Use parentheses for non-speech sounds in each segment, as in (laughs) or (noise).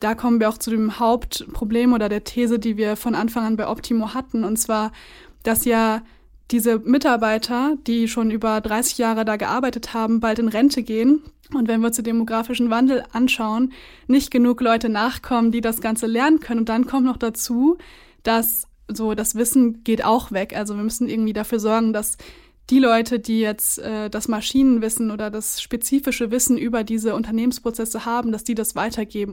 da kommen wir auch zu dem Hauptproblem oder der These, die wir von Anfang an bei Optimo hatten, und zwar, dass ja diese Mitarbeiter, die schon über 30 Jahre da gearbeitet haben, bald in Rente gehen. Und wenn wir uns den demografischen Wandel anschauen, nicht genug Leute nachkommen, die das Ganze lernen können. Und dann kommt noch dazu, dass so das Wissen geht auch weg. Also wir müssen irgendwie dafür sorgen, dass die Leute, die jetzt äh, das Maschinenwissen oder das spezifische Wissen über diese Unternehmensprozesse haben, dass die das weitergeben.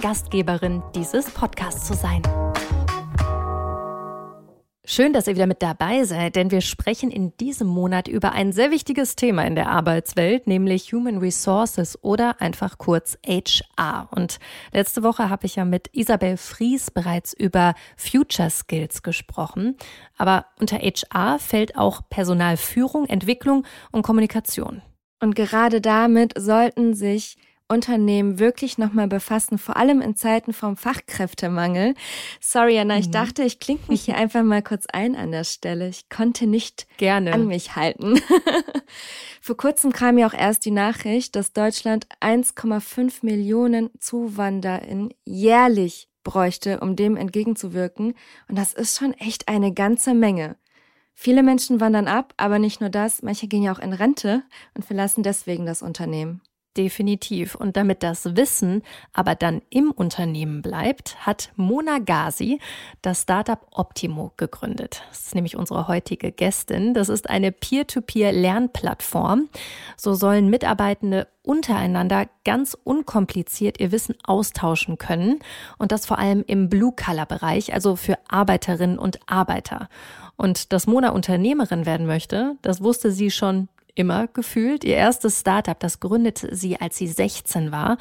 Gastgeberin dieses Podcasts zu sein. Schön, dass ihr wieder mit dabei seid, denn wir sprechen in diesem Monat über ein sehr wichtiges Thema in der Arbeitswelt, nämlich Human Resources oder einfach kurz HR. Und letzte Woche habe ich ja mit Isabel Fries bereits über Future Skills gesprochen. Aber unter HR fällt auch Personalführung, Entwicklung und Kommunikation. Und gerade damit sollten sich Unternehmen wirklich nochmal befassen, vor allem in Zeiten vom Fachkräftemangel. Sorry, Anna, ich mhm. dachte, ich klinge mich hier einfach mal kurz ein an der Stelle. Ich konnte nicht gerne an mich halten. (laughs) Vor kurzem kam ja auch erst die Nachricht, dass Deutschland 1,5 Millionen ZuwanderInnen jährlich bräuchte, um dem entgegenzuwirken. Und das ist schon echt eine ganze Menge. Viele Menschen wandern ab, aber nicht nur das, manche gehen ja auch in Rente und verlassen deswegen das Unternehmen. Definitiv. Und damit das Wissen aber dann im Unternehmen bleibt, hat Mona Gazi das Startup Optimo gegründet. Das ist nämlich unsere heutige Gästin. Das ist eine Peer-to-Peer-Lernplattform. So sollen Mitarbeitende untereinander ganz unkompliziert ihr Wissen austauschen können. Und das vor allem im Blue-Color-Bereich, also für Arbeiterinnen und Arbeiter. Und dass Mona Unternehmerin werden möchte, das wusste sie schon immer gefühlt. Ihr erstes Startup, das gründete sie, als sie 16 war.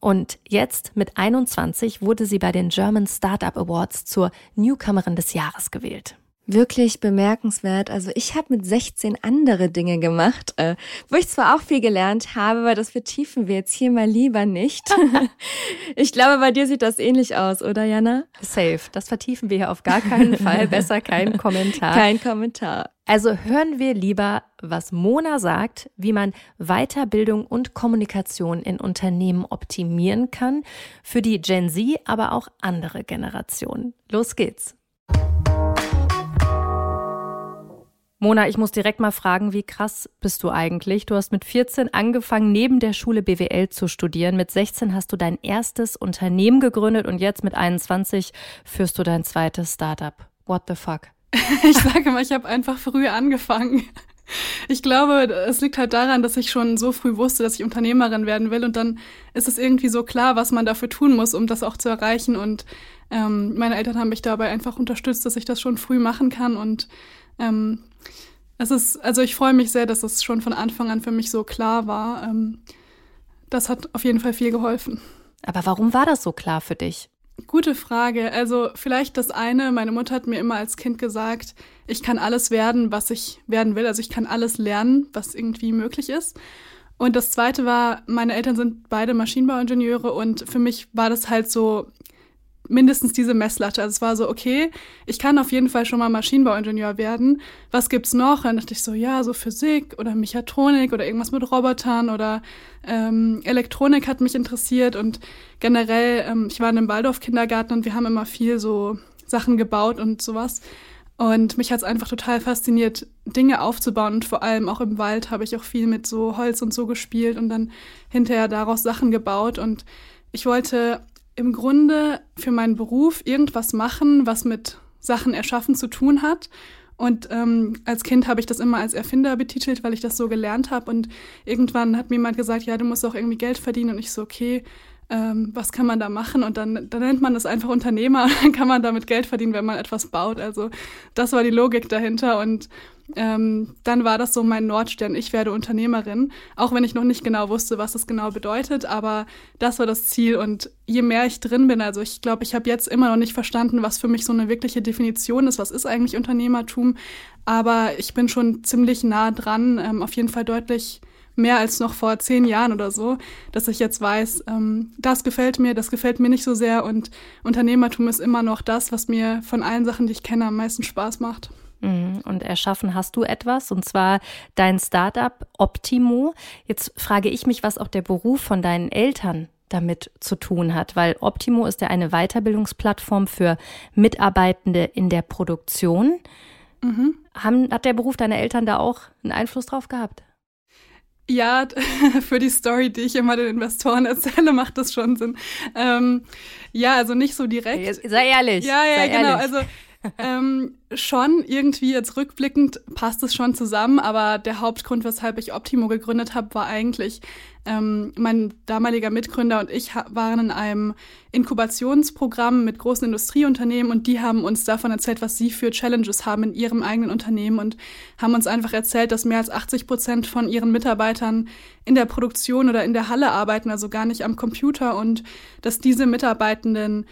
Und jetzt mit 21 wurde sie bei den German Startup Awards zur Newcomerin des Jahres gewählt wirklich bemerkenswert. Also ich habe mit 16 andere Dinge gemacht, äh, wo ich zwar auch viel gelernt habe, aber das vertiefen wir jetzt hier mal lieber nicht. (laughs) ich glaube, bei dir sieht das ähnlich aus, oder Jana? Safe. Das vertiefen wir hier auf gar keinen (laughs) Fall. Besser kein Kommentar. Kein Kommentar. Also hören wir lieber, was Mona sagt, wie man Weiterbildung und Kommunikation in Unternehmen optimieren kann, für die Gen Z, aber auch andere Generationen. Los geht's. Mona, ich muss direkt mal fragen, wie krass bist du eigentlich? Du hast mit 14 angefangen, neben der Schule BWL zu studieren. Mit 16 hast du dein erstes Unternehmen gegründet und jetzt mit 21 führst du dein zweites Startup. What the fuck? (laughs) ich sage mal, ich habe einfach früh angefangen. Ich glaube, es liegt halt daran, dass ich schon so früh wusste, dass ich Unternehmerin werden will. Und dann ist es irgendwie so klar, was man dafür tun muss, um das auch zu erreichen. Und ähm, meine Eltern haben mich dabei einfach unterstützt, dass ich das schon früh machen kann. Und ähm, es ist, also ich freue mich sehr, dass es schon von Anfang an für mich so klar war. Ähm, das hat auf jeden Fall viel geholfen. Aber warum war das so klar für dich? Gute Frage. Also vielleicht das eine, meine Mutter hat mir immer als Kind gesagt, ich kann alles werden, was ich werden will. Also ich kann alles lernen, was irgendwie möglich ist. Und das zweite war, meine Eltern sind beide Maschinenbauingenieure und für mich war das halt so, mindestens diese Messlatte. Also es war so, okay, ich kann auf jeden Fall schon mal Maschinenbauingenieur werden. Was gibt's noch? Dann dachte ich so, ja, so Physik oder Mechatronik oder irgendwas mit Robotern oder ähm, Elektronik hat mich interessiert und generell, ähm, ich war in einem Waldorf-Kindergarten und wir haben immer viel so Sachen gebaut und sowas. Und mich hat's einfach total fasziniert, Dinge aufzubauen. Und vor allem auch im Wald habe ich auch viel mit so Holz und so gespielt und dann hinterher daraus Sachen gebaut. Und ich wollte im Grunde für meinen Beruf irgendwas machen, was mit Sachen erschaffen zu tun hat. Und ähm, als Kind habe ich das immer als Erfinder betitelt, weil ich das so gelernt habe. Und irgendwann hat mir jemand gesagt, ja, du musst auch irgendwie Geld verdienen. Und ich so, okay, ähm, was kann man da machen? Und dann, dann nennt man das einfach Unternehmer, (laughs) dann kann man damit Geld verdienen, wenn man etwas baut. Also das war die Logik dahinter. Und ähm, dann war das so mein Nordstern, ich werde Unternehmerin, auch wenn ich noch nicht genau wusste, was das genau bedeutet, aber das war das Ziel. Und je mehr ich drin bin, also ich glaube, ich habe jetzt immer noch nicht verstanden, was für mich so eine wirkliche Definition ist, was ist eigentlich Unternehmertum, aber ich bin schon ziemlich nah dran, ähm, auf jeden Fall deutlich mehr als noch vor zehn Jahren oder so, dass ich jetzt weiß, ähm, das gefällt mir, das gefällt mir nicht so sehr und Unternehmertum ist immer noch das, was mir von allen Sachen, die ich kenne, am meisten Spaß macht. Mhm. Und erschaffen hast du etwas, und zwar dein Startup Optimo. Jetzt frage ich mich, was auch der Beruf von deinen Eltern damit zu tun hat, weil Optimo ist ja eine Weiterbildungsplattform für Mitarbeitende in der Produktion. Mhm. Haben, hat der Beruf deiner Eltern da auch einen Einfluss drauf gehabt? Ja, (laughs) für die Story, die ich immer den Investoren erzähle, macht das schon Sinn. Ähm, ja, also nicht so direkt. Sei ehrlich. Ja, ja, sei genau. Ehrlich. Also ähm, schon irgendwie jetzt rückblickend passt es schon zusammen, aber der Hauptgrund, weshalb ich Optimo gegründet habe, war eigentlich, ähm, mein damaliger Mitgründer und ich waren in einem Inkubationsprogramm mit großen Industrieunternehmen und die haben uns davon erzählt, was sie für Challenges haben in ihrem eigenen Unternehmen und haben uns einfach erzählt, dass mehr als 80 Prozent von ihren Mitarbeitern in der Produktion oder in der Halle arbeiten, also gar nicht am Computer und dass diese Mitarbeitenden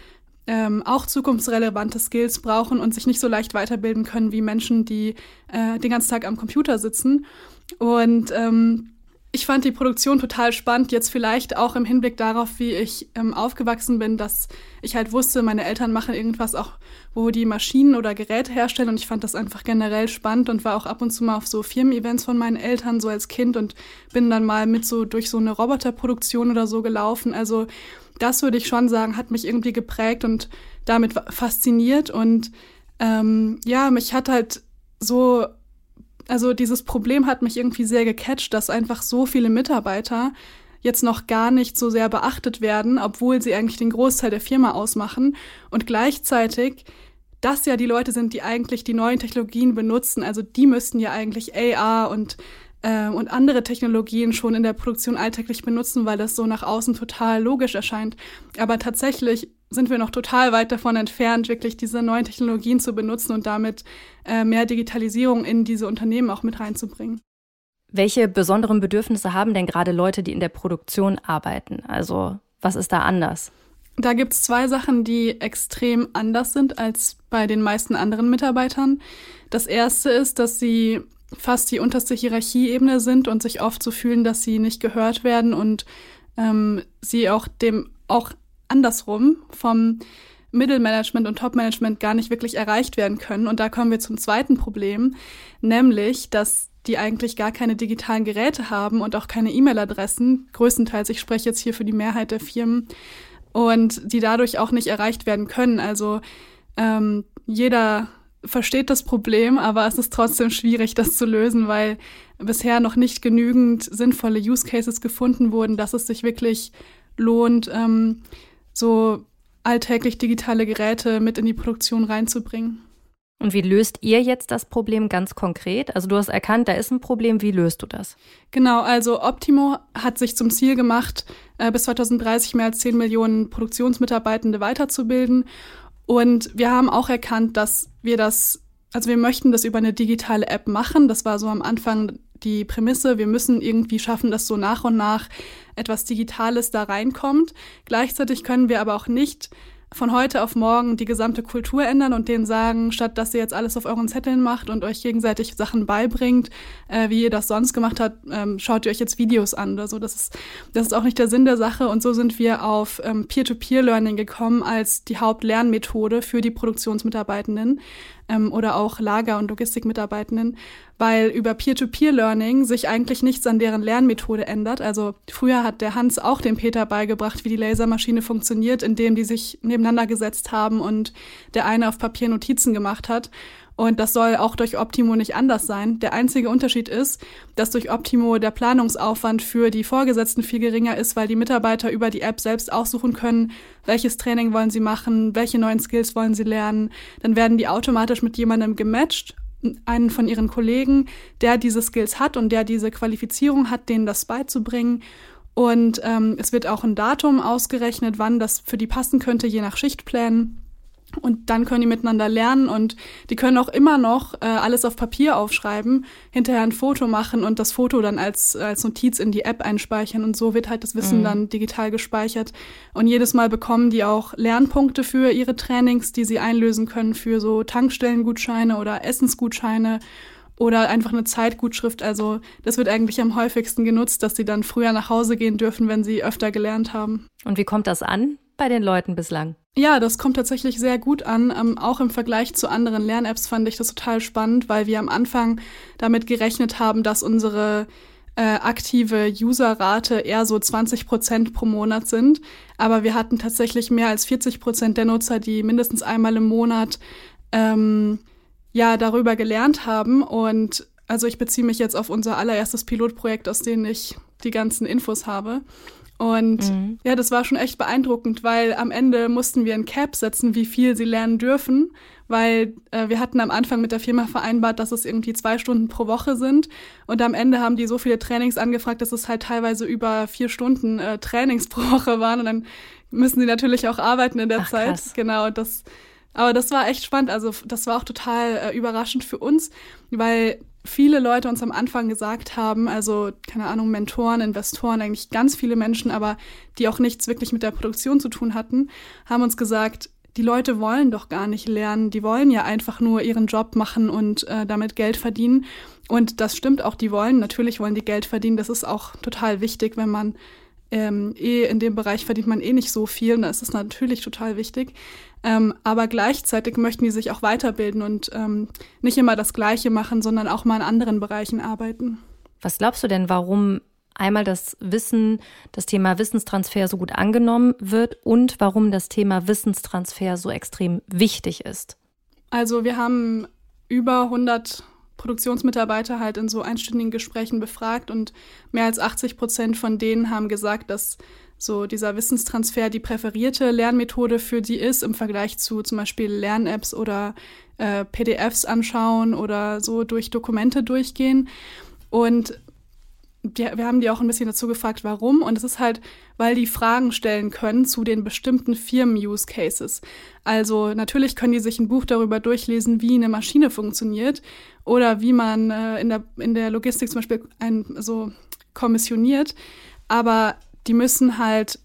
ähm, auch zukunftsrelevante Skills brauchen und sich nicht so leicht weiterbilden können wie Menschen, die äh, den ganzen Tag am Computer sitzen. Und ähm, ich fand die Produktion total spannend, jetzt vielleicht auch im Hinblick darauf, wie ich ähm, aufgewachsen bin, dass ich halt wusste, meine Eltern machen irgendwas auch, wo die Maschinen oder Geräte herstellen und ich fand das einfach generell spannend und war auch ab und zu mal auf so Firmen-Events von meinen Eltern so als Kind und bin dann mal mit so durch so eine Roboterproduktion oder so gelaufen. Also das würde ich schon sagen, hat mich irgendwie geprägt und damit fasziniert. Und ähm, ja, mich hat halt so, also dieses Problem hat mich irgendwie sehr gecatcht, dass einfach so viele Mitarbeiter jetzt noch gar nicht so sehr beachtet werden, obwohl sie eigentlich den Großteil der Firma ausmachen. Und gleichzeitig das ja die Leute sind, die eigentlich die neuen Technologien benutzen. Also die müssten ja eigentlich AR und äh, und andere Technologien schon in der Produktion alltäglich benutzen, weil das so nach außen total logisch erscheint. Aber tatsächlich sind wir noch total weit davon entfernt, wirklich diese neuen Technologien zu benutzen und damit äh, mehr Digitalisierung in diese Unternehmen auch mit reinzubringen. Welche besonderen Bedürfnisse haben denn gerade Leute, die in der Produktion arbeiten? Also was ist da anders? Da gibt es zwei Sachen, die extrem anders sind als bei den meisten anderen Mitarbeitern. Das erste ist, dass sie fast die unterste Hierarchieebene sind und sich oft so fühlen, dass sie nicht gehört werden und ähm, sie auch dem auch andersrum vom Mittelmanagement und Topmanagement gar nicht wirklich erreicht werden können. Und da kommen wir zum zweiten Problem, nämlich, dass die eigentlich gar keine digitalen Geräte haben und auch keine E-Mail-Adressen, größtenteils, ich spreche jetzt hier für die Mehrheit der Firmen, und die dadurch auch nicht erreicht werden können. Also ähm, jeder versteht das Problem, aber es ist trotzdem schwierig, das zu lösen, weil bisher noch nicht genügend sinnvolle Use Cases gefunden wurden, dass es sich wirklich lohnt, ähm, so alltäglich digitale Geräte mit in die Produktion reinzubringen. Und wie löst ihr jetzt das Problem ganz konkret? Also du hast erkannt, da ist ein Problem, wie löst du das? Genau, also Optimo hat sich zum Ziel gemacht, äh, bis 2030 mehr als 10 Millionen Produktionsmitarbeitende weiterzubilden. Und wir haben auch erkannt, dass wir das, also wir möchten das über eine digitale App machen. Das war so am Anfang die Prämisse. Wir müssen irgendwie schaffen, dass so nach und nach etwas Digitales da reinkommt. Gleichzeitig können wir aber auch nicht von heute auf morgen die gesamte Kultur ändern und denen sagen, statt dass ihr jetzt alles auf euren Zetteln macht und euch gegenseitig Sachen beibringt, äh, wie ihr das sonst gemacht habt, ähm, schaut ihr euch jetzt Videos an oder so. Das ist, das ist auch nicht der Sinn der Sache. Und so sind wir auf ähm, Peer-to-Peer-Learning gekommen als die Hauptlernmethode für die Produktionsmitarbeitenden ähm, oder auch Lager- und Logistikmitarbeitenden, weil über Peer-to-Peer-Learning sich eigentlich nichts an deren Lernmethode ändert. Also früher hat der Hans auch dem Peter beigebracht, wie die Lasermaschine funktioniert, indem die sich nebeneinander gesetzt haben und der eine auf Papier Notizen gemacht hat. Und das soll auch durch Optimo nicht anders sein. Der einzige Unterschied ist, dass durch Optimo der Planungsaufwand für die Vorgesetzten viel geringer ist, weil die Mitarbeiter über die App selbst aussuchen können, welches Training wollen sie machen, welche neuen Skills wollen sie lernen. Dann werden die automatisch mit jemandem gematcht, einen von ihren Kollegen, der diese Skills hat und der diese Qualifizierung hat, denen das beizubringen. Und ähm, es wird auch ein Datum ausgerechnet, wann das für die passen könnte, je nach Schichtplänen. Und dann können die miteinander lernen und die können auch immer noch äh, alles auf Papier aufschreiben, hinterher ein Foto machen und das Foto dann als, als Notiz in die App einspeichern. Und so wird halt das Wissen mhm. dann digital gespeichert. Und jedes Mal bekommen die auch Lernpunkte für ihre Trainings, die sie einlösen können für so Tankstellengutscheine oder Essensgutscheine oder einfach eine Zeitgutschrift. Also das wird eigentlich am häufigsten genutzt, dass sie dann früher nach Hause gehen dürfen, wenn sie öfter gelernt haben. Und wie kommt das an bei den Leuten bislang? Ja, das kommt tatsächlich sehr gut an. Ähm, auch im Vergleich zu anderen Lern-Apps fand ich das total spannend, weil wir am Anfang damit gerechnet haben, dass unsere äh, aktive Userrate eher so 20 Prozent pro Monat sind. Aber wir hatten tatsächlich mehr als 40 Prozent der Nutzer, die mindestens einmal im Monat ähm, ja darüber gelernt haben. Und also ich beziehe mich jetzt auf unser allererstes Pilotprojekt, aus dem ich die ganzen Infos habe. Und mhm. ja, das war schon echt beeindruckend, weil am Ende mussten wir ein Cap setzen, wie viel sie lernen dürfen, weil äh, wir hatten am Anfang mit der Firma vereinbart, dass es irgendwie zwei Stunden pro Woche sind. Und am Ende haben die so viele Trainings angefragt, dass es halt teilweise über vier Stunden äh, Trainings (laughs) pro Woche waren. Und dann müssen sie natürlich auch arbeiten in der Ach, Zeit. Krass. Genau, das aber das war echt spannend. Also das war auch total äh, überraschend für uns, weil viele Leute uns am Anfang gesagt haben, also keine Ahnung, Mentoren, Investoren, eigentlich ganz viele Menschen, aber die auch nichts wirklich mit der Produktion zu tun hatten, haben uns gesagt, die Leute wollen doch gar nicht lernen, die wollen ja einfach nur ihren Job machen und äh, damit Geld verdienen. Und das stimmt auch, die wollen, natürlich wollen die Geld verdienen. Das ist auch total wichtig, wenn man ähm, eh in dem Bereich verdient man eh nicht so viel, da ist es natürlich total wichtig. Ähm, aber gleichzeitig möchten die sich auch weiterbilden und ähm, nicht immer das Gleiche machen, sondern auch mal in anderen Bereichen arbeiten. Was glaubst du denn, warum einmal das Wissen, das Thema Wissenstransfer so gut angenommen wird und warum das Thema Wissenstransfer so extrem wichtig ist? Also wir haben über 100 Produktionsmitarbeiter halt in so einstündigen Gesprächen befragt und mehr als 80 Prozent von denen haben gesagt, dass so dieser Wissenstransfer die präferierte Lernmethode für die ist im Vergleich zu zum Beispiel Lern-Apps oder äh, PDFs anschauen oder so durch Dokumente durchgehen. Und die, wir haben die auch ein bisschen dazu gefragt, warum. Und es ist halt, weil die Fragen stellen können zu den bestimmten Firmen-Use-Cases. Also natürlich können die sich ein Buch darüber durchlesen, wie eine Maschine funktioniert oder wie man äh, in, der, in der Logistik zum Beispiel ein, so kommissioniert. Aber die müssen halt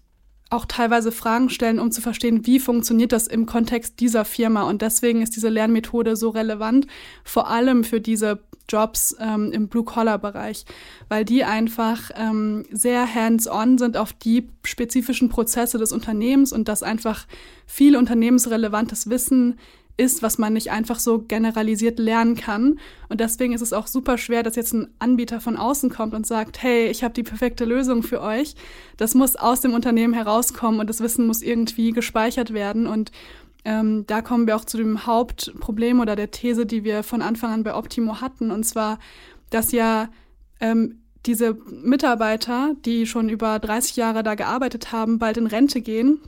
auch teilweise Fragen stellen, um zu verstehen, wie funktioniert das im Kontext dieser Firma. Und deswegen ist diese Lernmethode so relevant, vor allem für diese Jobs ähm, im Blue-Collar-Bereich, weil die einfach ähm, sehr hands-on sind auf die spezifischen Prozesse des Unternehmens und das einfach viel unternehmensrelevantes Wissen ist, was man nicht einfach so generalisiert lernen kann. Und deswegen ist es auch super schwer, dass jetzt ein Anbieter von außen kommt und sagt, hey, ich habe die perfekte Lösung für euch. Das muss aus dem Unternehmen herauskommen und das Wissen muss irgendwie gespeichert werden. Und ähm, da kommen wir auch zu dem Hauptproblem oder der These, die wir von Anfang an bei Optimo hatten. Und zwar, dass ja ähm, diese Mitarbeiter, die schon über 30 Jahre da gearbeitet haben, bald in Rente gehen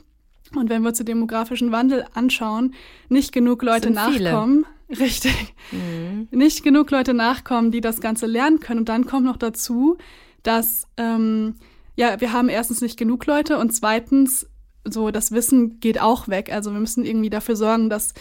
und wenn wir uns den demografischen Wandel anschauen, nicht genug Leute nachkommen. Viele. (laughs) Richtig. Mhm. Nicht genug Leute nachkommen, die das Ganze lernen können. Und dann kommt noch dazu, dass ähm, ja, wir haben erstens nicht genug Leute und zweitens, so das Wissen geht auch weg. Also wir müssen irgendwie dafür sorgen, dass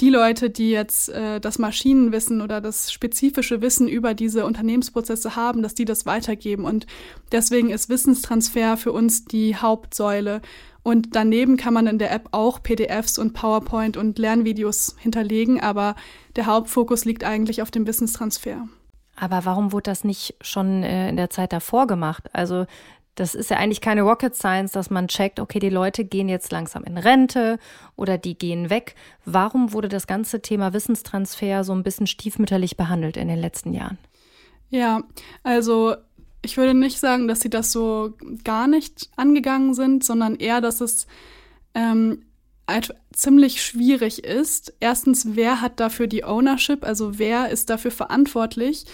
die Leute, die jetzt äh, das Maschinenwissen oder das spezifische Wissen über diese Unternehmensprozesse haben, dass die das weitergeben. Und deswegen ist Wissenstransfer für uns die Hauptsäule. Und daneben kann man in der App auch PDFs und PowerPoint und Lernvideos hinterlegen, aber der Hauptfokus liegt eigentlich auf dem Wissenstransfer. Aber warum wurde das nicht schon äh, in der Zeit davor gemacht? Also das ist ja eigentlich keine Rocket Science, dass man checkt, okay, die Leute gehen jetzt langsam in Rente oder die gehen weg. Warum wurde das ganze Thema Wissenstransfer so ein bisschen stiefmütterlich behandelt in den letzten Jahren? Ja, also ich würde nicht sagen, dass sie das so gar nicht angegangen sind, sondern eher, dass es ähm, ziemlich schwierig ist. Erstens, wer hat dafür die Ownership, also wer ist dafür verantwortlich,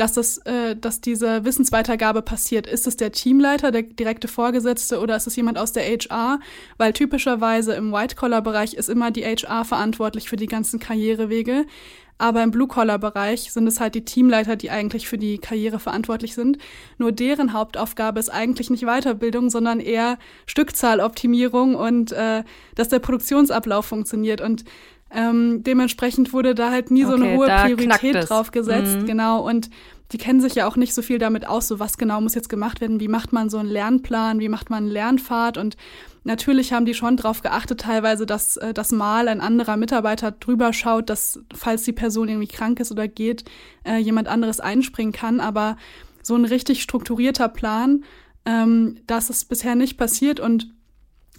dass, das, äh, dass diese Wissensweitergabe passiert. Ist es der Teamleiter, der direkte Vorgesetzte oder ist es jemand aus der HR? Weil typischerweise im White-Collar-Bereich ist immer die HR verantwortlich für die ganzen Karrierewege. Aber im Blue-Collar-Bereich sind es halt die Teamleiter, die eigentlich für die Karriere verantwortlich sind. Nur deren Hauptaufgabe ist eigentlich nicht Weiterbildung, sondern eher Stückzahloptimierung und äh, dass der Produktionsablauf funktioniert. Und ähm, dementsprechend wurde da halt nie okay, so eine hohe Priorität drauf gesetzt. Mhm. Genau. Und die kennen sich ja auch nicht so viel damit aus, so was genau muss jetzt gemacht werden, wie macht man so einen Lernplan, wie macht man einen Lernpfad und natürlich haben die schon darauf geachtet teilweise, dass äh, das Mal ein anderer Mitarbeiter drüber schaut, dass falls die Person irgendwie krank ist oder geht, äh, jemand anderes einspringen kann, aber so ein richtig strukturierter Plan, ähm, das ist bisher nicht passiert und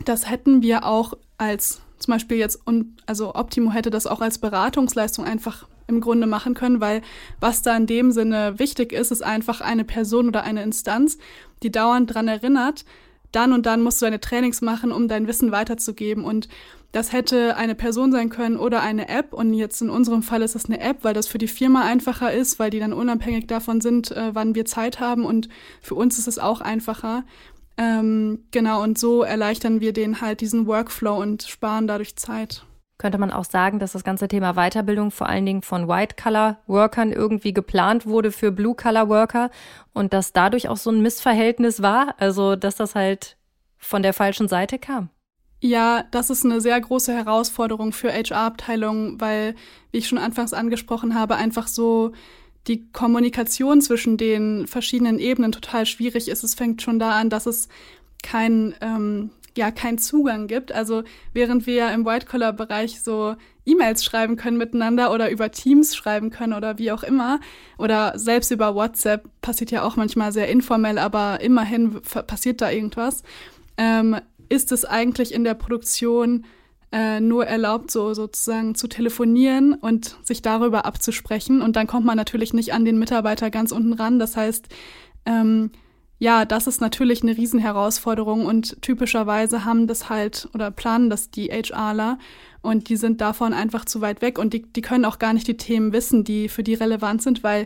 das hätten wir auch als zum Beispiel jetzt, und also Optimo hätte das auch als Beratungsleistung einfach im Grunde machen können, weil was da in dem Sinne wichtig ist, ist einfach eine Person oder eine Instanz, die dauernd dran erinnert, dann und dann musst du deine Trainings machen, um dein Wissen weiterzugeben. Und das hätte eine Person sein können oder eine App. Und jetzt in unserem Fall ist es eine App, weil das für die Firma einfacher ist, weil die dann unabhängig davon sind, äh, wann wir Zeit haben. Und für uns ist es auch einfacher. Ähm, genau, und so erleichtern wir denen halt diesen Workflow und sparen dadurch Zeit. Könnte man auch sagen, dass das ganze Thema Weiterbildung vor allen Dingen von White-Color-Workern irgendwie geplant wurde für Blue-Color-Worker und dass dadurch auch so ein Missverhältnis war, also dass das halt von der falschen Seite kam? Ja, das ist eine sehr große Herausforderung für HR-Abteilungen, weil, wie ich schon anfangs angesprochen habe, einfach so die Kommunikation zwischen den verschiedenen Ebenen total schwierig ist. Es fängt schon da an, dass es kein, ähm, ja, keinen Zugang gibt. Also während wir im White-Collar-Bereich so E-Mails schreiben können miteinander oder über Teams schreiben können oder wie auch immer oder selbst über WhatsApp passiert ja auch manchmal sehr informell, aber immerhin passiert da irgendwas, ähm, ist es eigentlich in der Produktion äh, nur erlaubt, so sozusagen zu telefonieren und sich darüber abzusprechen. Und dann kommt man natürlich nicht an den Mitarbeiter ganz unten ran. Das heißt, ähm, ja, das ist natürlich eine Riesenherausforderung und typischerweise haben das halt oder planen das die HRler und die sind davon einfach zu weit weg und die, die können auch gar nicht die Themen wissen, die für die relevant sind, weil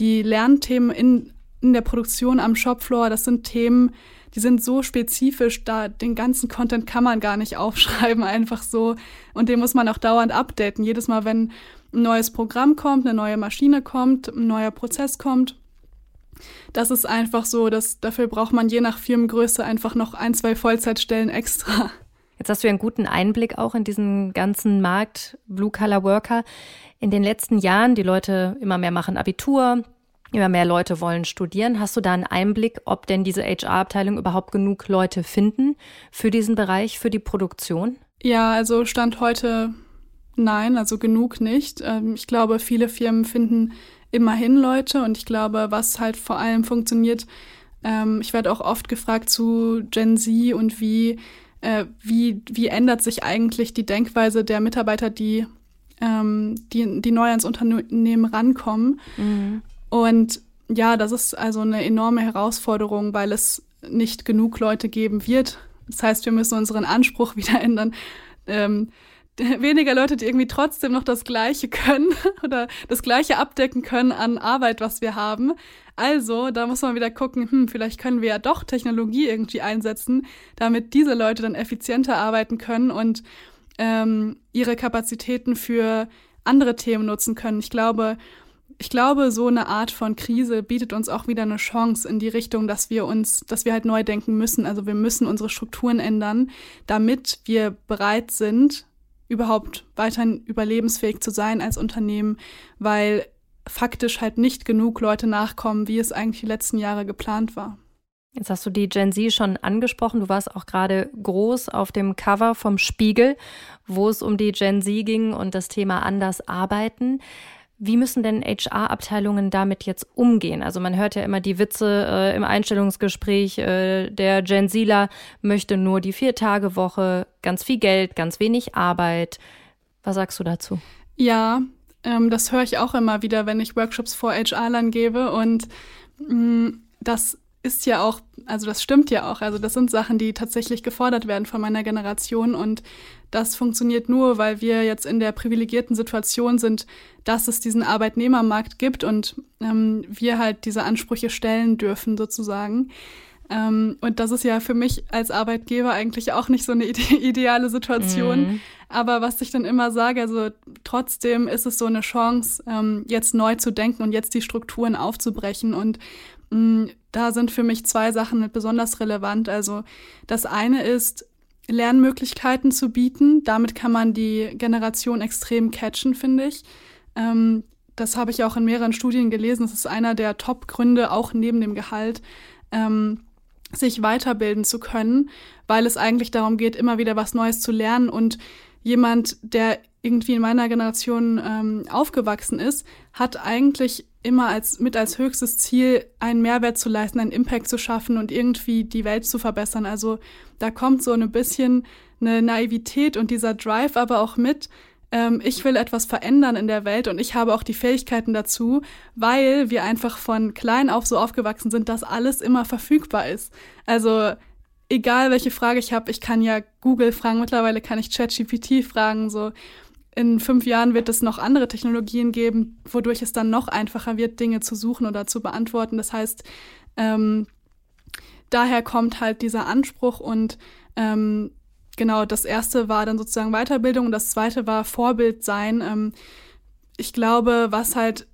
die Lernthemen in, in der Produktion am Shopfloor, das sind Themen, die sind so spezifisch, da den ganzen Content kann man gar nicht (laughs) aufschreiben, einfach so. Und den muss man auch dauernd updaten. Jedes Mal, wenn ein neues Programm kommt, eine neue Maschine kommt, ein neuer Prozess kommt. Das ist einfach so, dass dafür braucht man je nach Firmengröße einfach noch ein, zwei Vollzeitstellen extra. Jetzt hast du ja einen guten Einblick auch in diesen ganzen Markt Blue Collar Worker. In den letzten Jahren, die Leute immer mehr machen Abitur, immer mehr Leute wollen studieren. Hast du da einen Einblick, ob denn diese HR-Abteilung überhaupt genug Leute finden für diesen Bereich, für die Produktion? Ja, also Stand heute nein, also genug nicht. Ähm, ich glaube, viele Firmen finden immerhin Leute und ich glaube, was halt vor allem funktioniert, ähm, ich werde auch oft gefragt zu Gen Z und wie, äh, wie, wie ändert sich eigentlich die Denkweise der Mitarbeiter, die ähm, die, die neu ans Unternehmen rankommen. Mhm. Und ja, das ist also eine enorme Herausforderung, weil es nicht genug Leute geben wird. Das heißt, wir müssen unseren Anspruch (laughs) wieder ändern. Ähm, (laughs) weniger Leute, die irgendwie trotzdem noch das Gleiche können (laughs) oder das Gleiche abdecken können an Arbeit, was wir haben. Also, da muss man wieder gucken, hm, vielleicht können wir ja doch Technologie irgendwie einsetzen, damit diese Leute dann effizienter arbeiten können und ähm, ihre Kapazitäten für andere Themen nutzen können. Ich glaube, ich glaube, so eine Art von Krise bietet uns auch wieder eine Chance in die Richtung, dass wir uns, dass wir halt neu denken müssen. Also wir müssen unsere Strukturen ändern, damit wir bereit sind, überhaupt weiterhin überlebensfähig zu sein als Unternehmen, weil faktisch halt nicht genug Leute nachkommen, wie es eigentlich die letzten Jahre geplant war. Jetzt hast du die Gen Z schon angesprochen. Du warst auch gerade groß auf dem Cover vom Spiegel, wo es um die Gen Z ging und das Thema anders arbeiten. Wie müssen denn HR-Abteilungen damit jetzt umgehen? Also man hört ja immer die Witze äh, im Einstellungsgespräch, äh, der Gen Zler möchte nur die Vier-Tage-Woche, ganz viel Geld, ganz wenig Arbeit. Was sagst du dazu? Ja, ähm, das höre ich auch immer wieder, wenn ich Workshops vor HR-Lern gebe. Und mh, mm, das ist ja auch, also das stimmt ja auch. Also das sind Sachen, die tatsächlich gefordert werden von meiner Generation und das funktioniert nur, weil wir jetzt in der privilegierten Situation sind, dass es diesen Arbeitnehmermarkt gibt und ähm, wir halt diese Ansprüche stellen dürfen sozusagen. Ähm, und das ist ja für mich als Arbeitgeber eigentlich auch nicht so eine (laughs) ide ideale Situation. Mhm. Aber was ich dann immer sage, also trotzdem ist es so eine Chance, ähm, jetzt neu zu denken und jetzt die Strukturen aufzubrechen. Und mh, mm, da sind für mich zwei Sachen besonders relevant. Also das eine ist, Lernmöglichkeiten zu bieten. Damit kann man die Generation extrem catchen, finde ich. Ähm, das habe ich auch in mehreren Studien gelesen. Das ist einer der Top-Gründe, auch neben dem Gehalt, ähm, sich weiterbilden zu können, weil es eigentlich darum geht, immer wieder was Neues zu lernen. Und jemand, der irgendwie in meiner Generation ähm, aufgewachsen ist, hat eigentlich immer als mit als höchstes Ziel, einen Mehrwert zu leisten, einen Impact zu schaffen und irgendwie die Welt zu verbessern. Also da kommt so ein bisschen eine Naivität und dieser Drive aber auch mit, ähm, ich will etwas verändern in der Welt und ich habe auch die Fähigkeiten dazu, weil wir einfach von klein auf so aufgewachsen sind, dass alles immer verfügbar ist. Also egal welche Frage ich habe, ich kann ja Google fragen, mittlerweile kann ich ChatGPT fragen, so in fünf Jahren wird es noch andere Technologien geben, wodurch es dann noch einfacher wird, Dinge zu suchen oder zu beantworten. Das heißt, ähm, daher kommt halt dieser Anspruch und ähm, genau, das erste war dann sozusagen Weiterbildung und das zweite war Vorbild sein. Ähm, ich glaube, was halt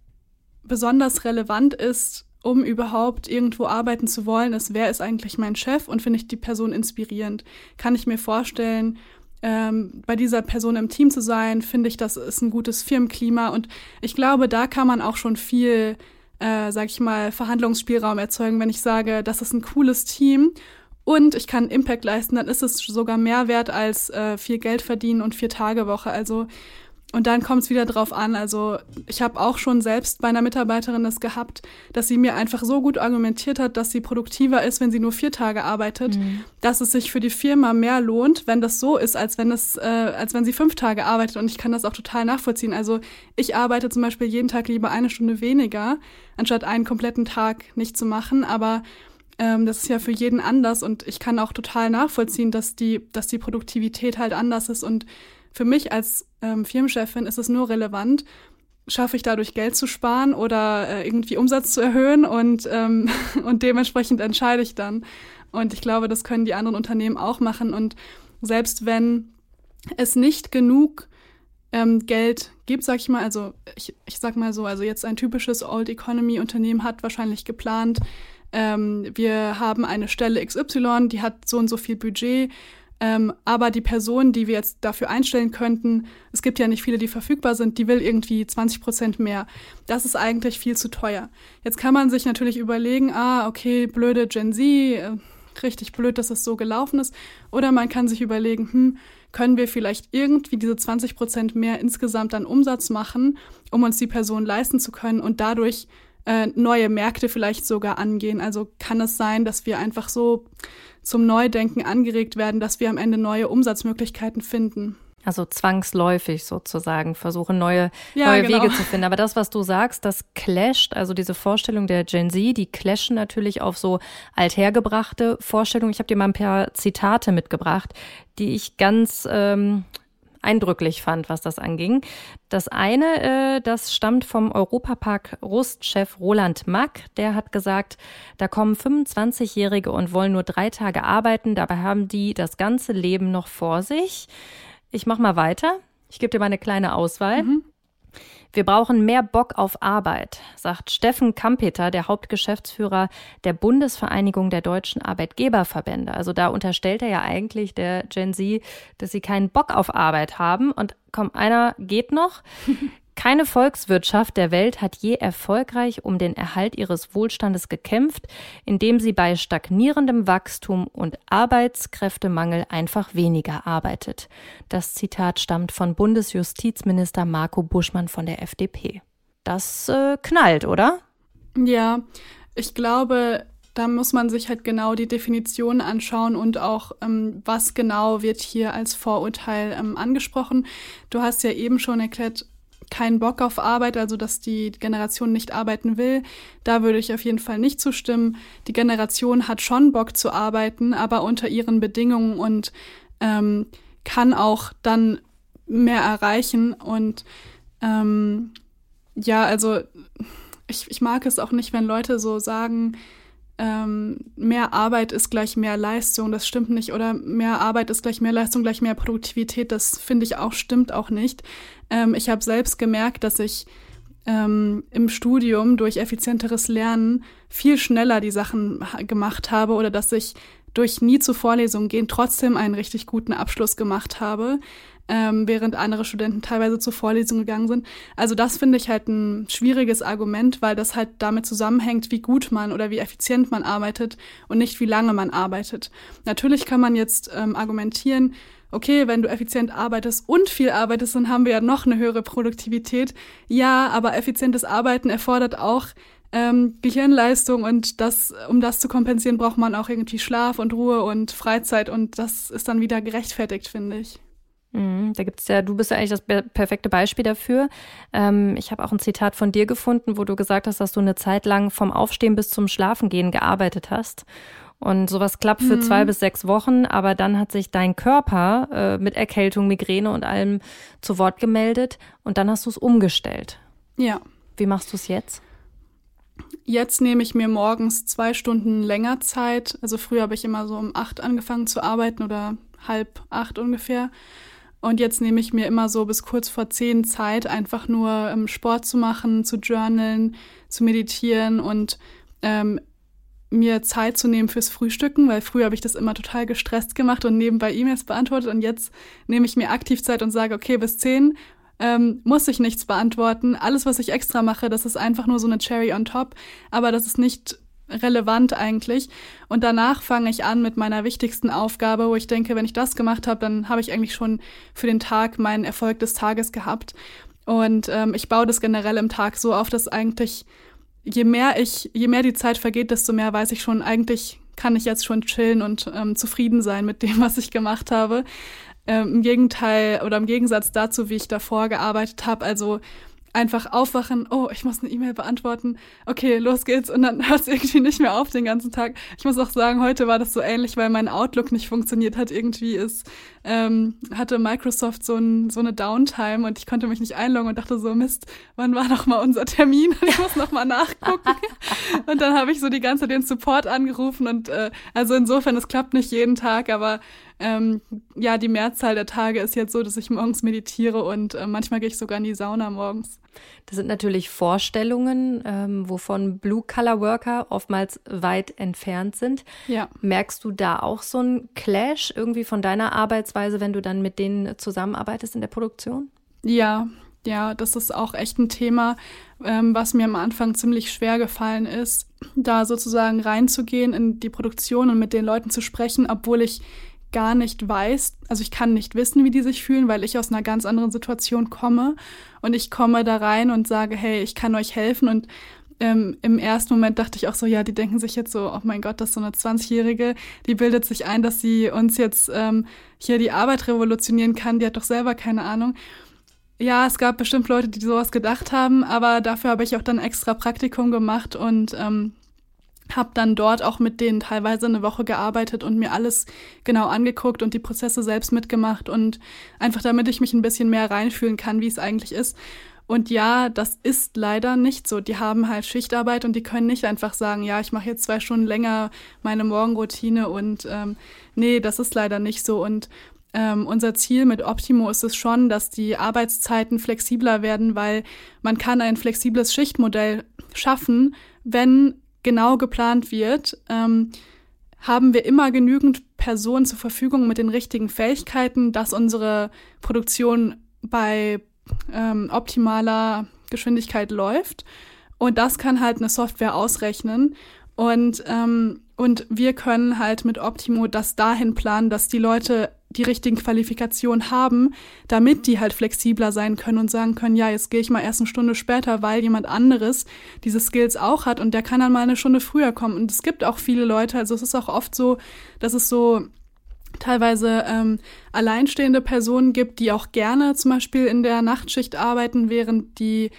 besonders relevant ist, um überhaupt irgendwo arbeiten zu wollen, ist, wer ist eigentlich mein Chef und finde ich die Person inspirierend? Kann ich mir vorstellen, ähm, bei dieser Person im Team zu sein, finde ich, das ist ein gutes Firmenklima. Und ich glaube, da kann man auch schon viel, äh, sag ich mal, Verhandlungsspielraum erzeugen, wenn ich sage, das ist ein cooles Team und ich kann Impact leisten, dann ist es sogar mehr wert als äh, viel Geld verdienen und vier Tage Woche. Also und dann kommt es wieder drauf an. Also ich habe auch schon selbst bei einer Mitarbeiterin das gehabt, dass sie mir einfach so gut argumentiert hat, dass sie produktiver ist, wenn sie nur vier Tage arbeitet, mhm. dass es sich für die Firma mehr lohnt, wenn das so ist, als wenn es, äh, als wenn sie fünf Tage arbeitet. Und ich kann das auch total nachvollziehen. Also ich arbeite zum Beispiel jeden Tag lieber eine Stunde weniger, anstatt einen kompletten Tag nicht zu machen. Aber ähm, das ist ja für jeden anders und ich kann auch total nachvollziehen, dass die, dass die Produktivität halt anders ist und für mich als ähm, Firmenchefin ist es nur relevant, schaffe ich dadurch Geld zu sparen oder äh, irgendwie Umsatz zu erhöhen und, ähm, (laughs) und dementsprechend entscheide ich dann. Und ich glaube, das können die anderen Unternehmen auch machen. Und selbst wenn es nicht genug ähm, Geld gibt, sag ich mal, also ich, ich sag mal so, also jetzt ein typisches Old Economy Unternehmen hat wahrscheinlich geplant, ähm, wir haben eine Stelle XY, die hat so und so viel Budget ähm, aber die Person, die wir jetzt dafür einstellen könnten, es gibt ja nicht viele, die verfügbar sind, die will irgendwie 20 Prozent mehr. Das ist eigentlich viel zu teuer. Jetzt kann man sich natürlich überlegen, ah, okay, blöde Gen Z, äh, richtig blöd, dass es so gelaufen ist. Oder man kann sich überlegen, hm, können wir vielleicht irgendwie diese 20 Prozent mehr insgesamt an Umsatz machen, um uns die Person leisten zu können und dadurch äh, neue Märkte vielleicht sogar angehen. Also kann es sein, dass wir einfach so zum Neudenken angeregt werden, dass wir am Ende neue Umsatzmöglichkeiten finden. Also zwangsläufig sozusagen versuchen, neue, ja, neue genau. Wege zu finden. Aber das, was du sagst, das clasht, also diese Vorstellung der Gen Z, die clashen natürlich auf so althergebrachte Vorstellungen. Ich habe dir mal ein paar Zitate mitgebracht, die ich ganz ähm, eindrücklich fand, was das anging. Das eine, äh, das stammt vom Europapark Rust-Chef Roland Mack. Der hat gesagt, da kommen 25-Jährige und wollen nur drei Tage arbeiten. Dabei haben die das ganze Leben noch vor sich. Ich mach mal weiter. Ich gebe dir mal eine kleine Auswahl. Mhm. Wir brauchen mehr Bock auf Arbeit, sagt Steffen Kampeter, der Hauptgeschäftsführer der Bundesvereinigung der deutschen Arbeitgeberverbände. Also da unterstellt er ja eigentlich der Gen Z, dass sie keinen Bock auf Arbeit haben. Und komm, einer geht noch. Keine Volkswirtschaft der Welt hat je erfolgreich um den Erhalt ihres Wohlstandes gekämpft, indem sie bei stagnierendem Wachstum und Arbeitskräftemangel einfach weniger arbeitet. Das Zitat stammt von Bundesjustizminister Marco Buschmann von der FDP. Das äh, knallt, oder? Ja, ich glaube, da muss man sich halt genau die Definition anschauen und auch, ähm, was genau wird hier als Vorurteil ähm, angesprochen. Du hast ja eben schon erklärt, keinen Bock auf Arbeit, also dass die Generation nicht arbeiten will. Da würde ich auf jeden Fall nicht zustimmen. Die Generation hat schon Bock zu arbeiten, aber unter ihren Bedingungen und ähm, kann auch dann mehr erreichen. Und ähm, ja, also ich, ich mag es auch nicht, wenn Leute so sagen, ähm, mehr Arbeit ist gleich mehr Leistung, das stimmt nicht. Oder mehr Arbeit ist gleich mehr Leistung, gleich mehr Produktivität, das finde ich auch, stimmt auch nicht. Ähm, ich habe selbst gemerkt, dass ich ähm, im Studium durch effizienteres Lernen viel schneller die Sachen gemacht habe oder dass ich durch nie zur Vorlesung gehen trotzdem einen richtig guten Abschluss gemacht habe ähm, während andere Studenten teilweise zur Vorlesung gegangen sind. Also das finde ich halt ein schwieriges Argument, weil das halt damit zusammenhängt, wie gut man oder wie effizient man arbeitet und nicht wie lange man arbeitet. Natürlich kann man jetzt ähm, argumentieren, okay, wenn du effizient arbeitest und viel arbeitest, dann haben wir ja noch eine höhere Produktivität. Ja, aber effizientes Arbeiten erfordert auch ähm, Gehirnleistung und das, um das zu kompensieren, braucht man auch irgendwie Schlaf und Ruhe und Freizeit und das ist dann wieder gerechtfertigt, finde ich. Mhm, da gibt es ja, du bist ja eigentlich das perfekte Beispiel dafür. Ähm, ich habe auch ein Zitat von dir gefunden, wo du gesagt hast, dass du eine Zeit lang vom Aufstehen bis zum Schlafengehen gearbeitet hast. Und sowas klappt für mhm. zwei bis sechs Wochen, aber dann hat sich dein Körper äh, mit Erkältung, Migräne und allem zu Wort gemeldet und dann hast du es umgestellt. Ja. Wie machst du es jetzt? Jetzt nehme ich mir morgens zwei Stunden länger Zeit. Also früher habe ich immer so um acht angefangen zu arbeiten oder halb acht ungefähr. Und jetzt nehme ich mir immer so bis kurz vor zehn Zeit, einfach nur ähm, Sport zu machen, zu journalen, zu meditieren und ähm, mir Zeit zu nehmen fürs Frühstücken, weil früher habe ich das immer total gestresst gemacht und nebenbei E-Mails beantwortet und jetzt nehme ich mir aktiv Zeit und sage, okay, bis zehn ähm, muss ich nichts beantworten. Alles, was ich extra mache, das ist einfach nur so eine Cherry on top, aber das ist nicht relevant eigentlich. Und danach fange ich an mit meiner wichtigsten Aufgabe, wo ich denke, wenn ich das gemacht habe, dann habe ich eigentlich schon für den Tag meinen Erfolg des Tages gehabt. Und ähm, ich baue das generell im Tag so auf, dass eigentlich je mehr ich, je mehr die Zeit vergeht, desto mehr weiß ich schon, eigentlich kann ich jetzt schon chillen und ähm, zufrieden sein mit dem, (laughs) was ich gemacht habe. Ähm, Im Gegenteil oder im Gegensatz dazu, wie ich davor gearbeitet habe. Also einfach aufwachen, oh, ich muss eine E-Mail beantworten, okay, los geht's und dann (laughs) hört es irgendwie nicht mehr auf den ganzen Tag. Ich muss auch sagen, heute war das so ähnlich, weil mein Outlook nicht funktioniert hat. Irgendwie ist, ähm, hatte Microsoft so, ein, so eine Downtime und ich konnte mich nicht einloggen und dachte so, Mist, wann war noch mal unser Termin? (laughs) ich muss noch mal nachgucken. (laughs) und dann habe ich so die ganze den Support angerufen und äh, also insofern, es klappt nicht jeden Tag, aber ähm, ja, die Mehrzahl der Tage ist jetzt so, dass ich morgens meditiere und äh, manchmal gehe ich sogar in die Sauna morgens. Das sind natürlich Vorstellungen, ähm, wovon Blue-Color-Worker oftmals weit entfernt sind. Ja. Merkst du da auch so einen Clash irgendwie von deiner Arbeitsweise, wenn du dann mit denen zusammenarbeitest in der Produktion? Ja, ja, das ist auch echt ein Thema, ähm, was mir am Anfang ziemlich schwer gefallen ist, da sozusagen reinzugehen in die Produktion und mit den Leuten zu sprechen, obwohl ich gar nicht weiß, also ich kann nicht wissen, wie die sich fühlen, weil ich aus einer ganz anderen Situation komme. Und ich komme da rein und sage, hey, ich kann euch helfen. Und ähm, im ersten Moment dachte ich auch so, ja, die denken sich jetzt so, oh mein Gott, das ist so eine 20-Jährige, die bildet sich ein, dass sie uns jetzt ähm, hier die Arbeit revolutionieren kann, die hat doch selber keine Ahnung. Ja, es gab bestimmt Leute, die sowas gedacht haben, aber dafür habe ich auch dann extra Praktikum gemacht und ähm, habe dann dort auch mit denen teilweise eine Woche gearbeitet und mir alles genau angeguckt und die Prozesse selbst mitgemacht und einfach damit ich mich ein bisschen mehr reinfühlen kann, wie es eigentlich ist. Und ja, das ist leider nicht so. Die haben halt Schichtarbeit und die können nicht einfach sagen, ja, ich mache jetzt zwei Stunden länger meine Morgenroutine und ähm, nee, das ist leider nicht so. Und ähm, unser Ziel mit Optimo ist es schon, dass die Arbeitszeiten flexibler werden, weil man kann ein flexibles Schichtmodell schaffen, wenn genau geplant wird, ähm, haben wir immer genügend Personen zur Verfügung mit den richtigen Fähigkeiten, dass unsere Produktion bei ähm, optimaler Geschwindigkeit läuft. Und das kann halt eine Software ausrechnen. Und, ähm, und wir können halt mit Optimo das dahin planen, dass die Leute die richtigen Qualifikationen haben, damit die halt flexibler sein können und sagen können, ja, jetzt gehe ich mal erst eine Stunde später, weil jemand anderes diese Skills auch hat und der kann dann mal eine Stunde früher kommen. Und es gibt auch viele Leute, also es ist auch oft so, dass es so teilweise ähm, alleinstehende Personen gibt, die auch gerne zum Beispiel in der Nachtschicht arbeiten, während die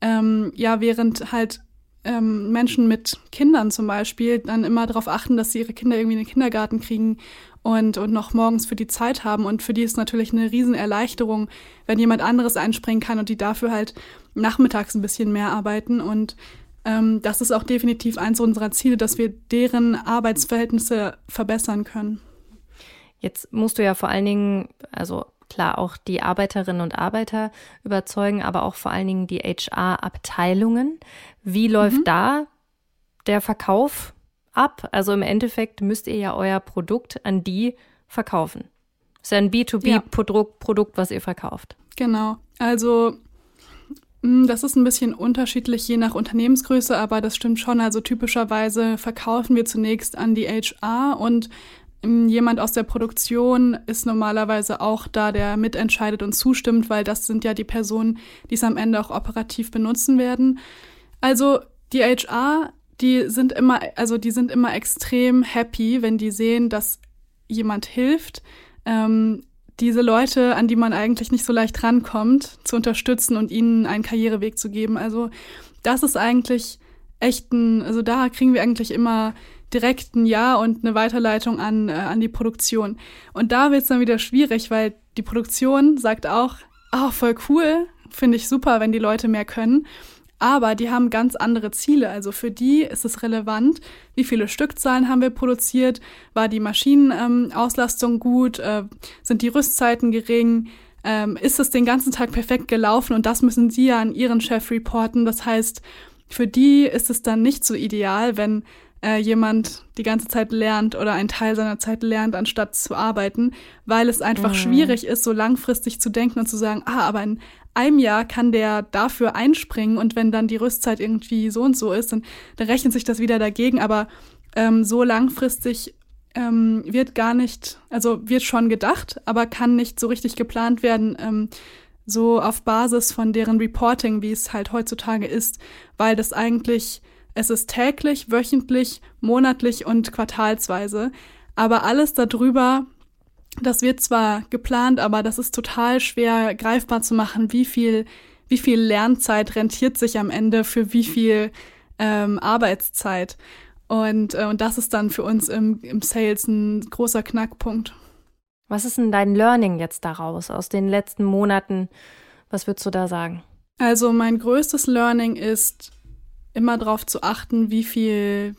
ähm, ja während halt ähm, Menschen mit Kindern zum Beispiel dann immer darauf achten, dass sie ihre Kinder irgendwie in den Kindergarten kriegen und, und noch morgens für die Zeit haben. Und für die ist natürlich eine Riesenerleichterung, wenn jemand anderes einspringen kann und die dafür halt nachmittags ein bisschen mehr arbeiten. Und ähm, das ist auch definitiv eins unserer Ziele, dass wir deren Arbeitsverhältnisse verbessern können. Jetzt musst du ja vor allen Dingen, also klar auch die Arbeiterinnen und Arbeiter überzeugen, aber auch vor allen Dingen die HR-Abteilungen. Wie läuft mhm. da der Verkauf ab? Also im Endeffekt müsst ihr ja euer Produkt an die verkaufen. Das ist ja ein B2B-Produkt, ja. was ihr verkauft. Genau. Also mm, das ist ein bisschen unterschiedlich je nach Unternehmensgröße, aber das stimmt schon. Also typischerweise verkaufen wir zunächst an die HR und Jemand aus der Produktion ist normalerweise auch da, der mitentscheidet und zustimmt, weil das sind ja die Personen, die es am Ende auch operativ benutzen werden. Also die HR, die sind immer, also die sind immer extrem happy, wenn die sehen, dass jemand hilft, ähm, diese Leute, an die man eigentlich nicht so leicht rankommt, zu unterstützen und ihnen einen Karriereweg zu geben. Also das ist eigentlich echt ein, also da kriegen wir eigentlich immer direkt ein Ja und eine Weiterleitung an, äh, an die Produktion. Und da wird es dann wieder schwierig, weil die Produktion sagt auch, oh, voll cool, finde ich super, wenn die Leute mehr können. Aber die haben ganz andere Ziele. Also für die ist es relevant, wie viele Stückzahlen haben wir produziert, war die Maschinenauslastung ähm, gut, äh, sind die Rüstzeiten gering, ähm, ist es den ganzen Tag perfekt gelaufen und das müssen sie ja an ihren Chef reporten. Das heißt, für die ist es dann nicht so ideal, wenn äh, jemand die ganze Zeit lernt oder einen Teil seiner Zeit lernt, anstatt zu arbeiten, weil es einfach mhm. schwierig ist, so langfristig zu denken und zu sagen, ah, aber in einem Jahr kann der dafür einspringen und wenn dann die Rüstzeit irgendwie so und so ist, dann, dann rechnet sich das wieder dagegen. Aber ähm, so langfristig ähm, wird gar nicht, also wird schon gedacht, aber kann nicht so richtig geplant werden. Ähm, so auf Basis von deren Reporting, wie es halt heutzutage ist, weil das eigentlich es ist täglich, wöchentlich, monatlich und quartalsweise. Aber alles darüber, das wird zwar geplant, aber das ist total schwer greifbar zu machen, wie viel, wie viel Lernzeit rentiert sich am Ende für wie viel ähm, Arbeitszeit. Und, äh, und das ist dann für uns im, im Sales ein großer Knackpunkt. Was ist denn dein Learning jetzt daraus, aus den letzten Monaten? Was würdest du da sagen? Also mein größtes Learning ist, immer darauf zu achten, wie viel,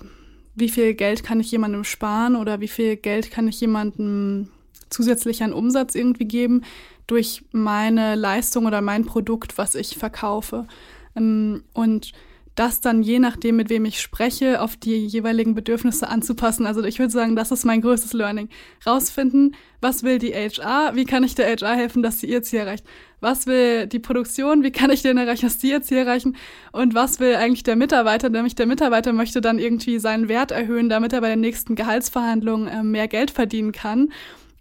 wie viel Geld kann ich jemandem sparen oder wie viel Geld kann ich jemandem zusätzlich an Umsatz irgendwie geben durch meine Leistung oder mein Produkt, was ich verkaufe. Ähm, und das dann je nachdem, mit wem ich spreche, auf die jeweiligen Bedürfnisse anzupassen. Also ich würde sagen, das ist mein größtes Learning. Rausfinden, was will die HR, wie kann ich der HR helfen, dass sie ihr Ziel erreicht. Was will die Produktion, wie kann ich denen erreichen, dass sie ihr Ziel erreichen. Und was will eigentlich der Mitarbeiter, nämlich der Mitarbeiter möchte dann irgendwie seinen Wert erhöhen, damit er bei den nächsten Gehaltsverhandlungen äh, mehr Geld verdienen kann.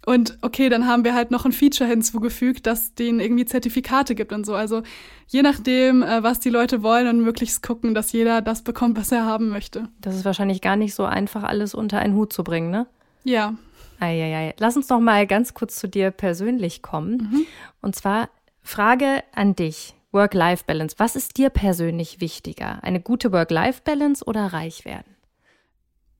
Und okay, dann haben wir halt noch ein Feature hinzugefügt, das denen irgendwie Zertifikate gibt und so. Also je nachdem, äh, was die Leute wollen und möglichst gucken, dass jeder das bekommt, was er haben möchte. Das ist wahrscheinlich gar nicht so einfach, alles unter einen Hut zu bringen, ne? Ja. Eieiei. Lass uns noch mal ganz kurz zu dir persönlich kommen. Mhm. Und zwar Frage an dich. Work-Life-Balance. Was ist dir persönlich wichtiger? Eine gute Work-Life-Balance oder reich werden?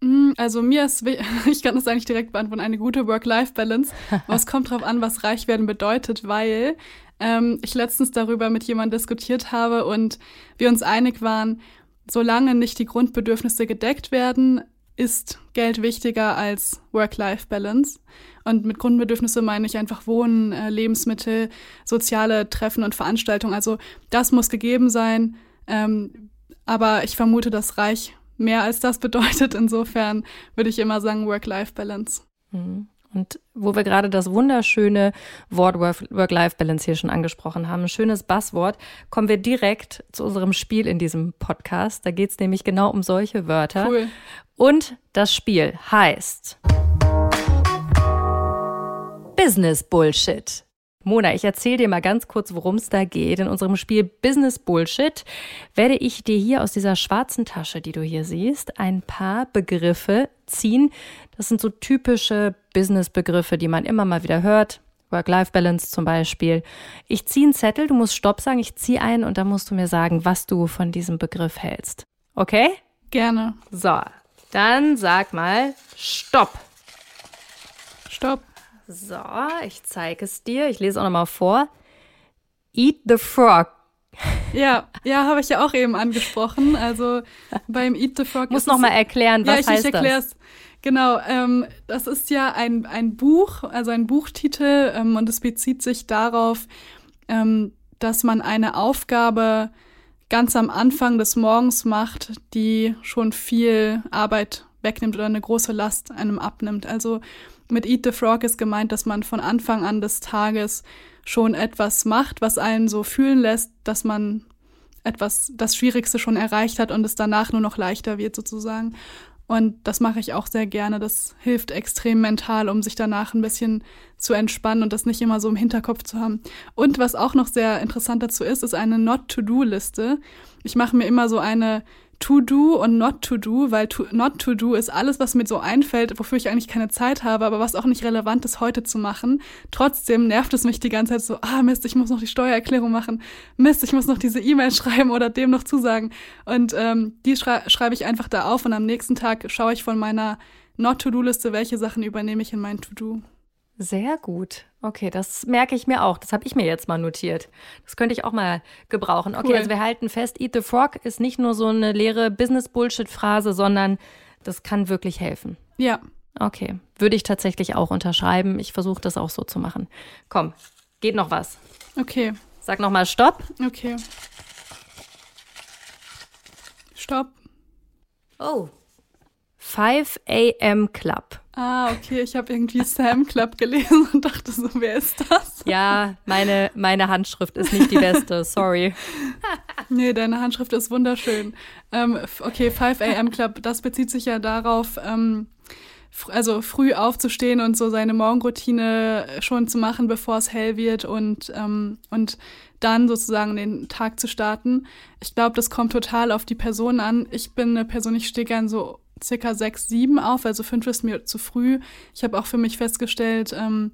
Mm, also mir ist, (laughs) ich kann das eigentlich direkt beantworten, eine gute Work-Life-Balance. (laughs) Aber es kommt darauf an, was reich werden bedeutet, weil ähm, ich letztens darüber mit jemandem diskutiert habe und wir uns einig waren, solange nicht die Grundbedürfnisse gedeckt werden, ist Geld wichtiger als Work-Life-Balance. Und mit Grundbedürfnisse meine ich einfach Wohnen, äh, Lebensmittel, soziale Treffen und Veranstaltungen. Also das muss gegeben sein. Ähm, aber ich vermute, dass reich mehr als das bedeutet. Insofern würde ich immer sagen Work-Life-Balance. Mhm. Und wo wir gerade das wunderschöne Wort Work-Life-Balance hier schon angesprochen haben, ein schönes Buzzword, kommen wir direkt zu unserem Spiel in diesem Podcast. Da geht es nämlich genau um solche Wörter. Cool. Und das Spiel heißt Business Bullshit. Mona, ich erzähle dir mal ganz kurz, worum es da geht. In unserem Spiel Business Bullshit werde ich dir hier aus dieser schwarzen Tasche, die du hier siehst, ein paar Begriffe ziehen. Das sind so typische Business-Begriffe, die man immer mal wieder hört. Work-Life-Balance zum Beispiel. Ich ziehe einen Zettel, du musst Stopp sagen, ich ziehe einen und dann musst du mir sagen, was du von diesem Begriff hältst. Okay? Gerne. So, dann sag mal Stopp. Stopp. So, ich zeige es dir. Ich lese auch nochmal vor. Eat the frog. Ja, ja, habe ich ja auch eben angesprochen. Also beim Eat the Frog. Muss noch mal erklären, was ja, ich, heißt ich erklär's. das? Genau, ähm, das ist ja ein, ein Buch, also ein Buchtitel, ähm, und es bezieht sich darauf, ähm, dass man eine Aufgabe ganz am Anfang des Morgens macht, die schon viel Arbeit wegnimmt oder eine große Last einem abnimmt. Also mit Eat the Frog ist gemeint, dass man von Anfang an des Tages schon etwas macht, was einen so fühlen lässt, dass man etwas, das Schwierigste schon erreicht hat und es danach nur noch leichter wird sozusagen. Und das mache ich auch sehr gerne. Das hilft extrem mental, um sich danach ein bisschen zu entspannen und das nicht immer so im Hinterkopf zu haben. Und was auch noch sehr interessant dazu ist, ist eine Not-to-Do-Liste. Ich mache mir immer so eine To-Do und Not-to-Do, weil to, Not-to-Do ist alles, was mir so einfällt, wofür ich eigentlich keine Zeit habe, aber was auch nicht relevant ist, heute zu machen. Trotzdem nervt es mich die ganze Zeit so, ah Mist, ich muss noch die Steuererklärung machen. Mist, ich muss noch diese E-Mail (laughs) schreiben oder dem noch zusagen. Und ähm, die schrei schreibe ich einfach da auf und am nächsten Tag schaue ich von meiner Not-to-Do-Liste, welche Sachen übernehme ich in mein To-Do. Sehr gut. Okay, das merke ich mir auch. Das habe ich mir jetzt mal notiert. Das könnte ich auch mal gebrauchen. Okay, cool. also wir halten fest, Eat the Frog ist nicht nur so eine leere Business-Bullshit-Phrase, sondern das kann wirklich helfen. Ja. Okay, würde ich tatsächlich auch unterschreiben. Ich versuche das auch so zu machen. Komm, geht noch was. Okay. Sag noch mal Stopp. Okay. Stopp. Oh. 5 a.m. Club. Ah, okay, ich habe irgendwie Sam Club gelesen und dachte so, wer ist das? Ja, meine, meine Handschrift ist nicht die beste, (laughs) sorry. nee, deine Handschrift ist wunderschön. Ähm, okay, 5 a.m. Club, das bezieht sich ja darauf, ähm, also früh aufzustehen und so seine Morgenroutine schon zu machen, bevor es hell wird und, ähm, und dann sozusagen den Tag zu starten. Ich glaube, das kommt total auf die Person an. Ich bin eine Person, ich stehe gern so circa sechs, sieben auf, also fünf ist mir zu früh. Ich habe auch für mich festgestellt, ähm,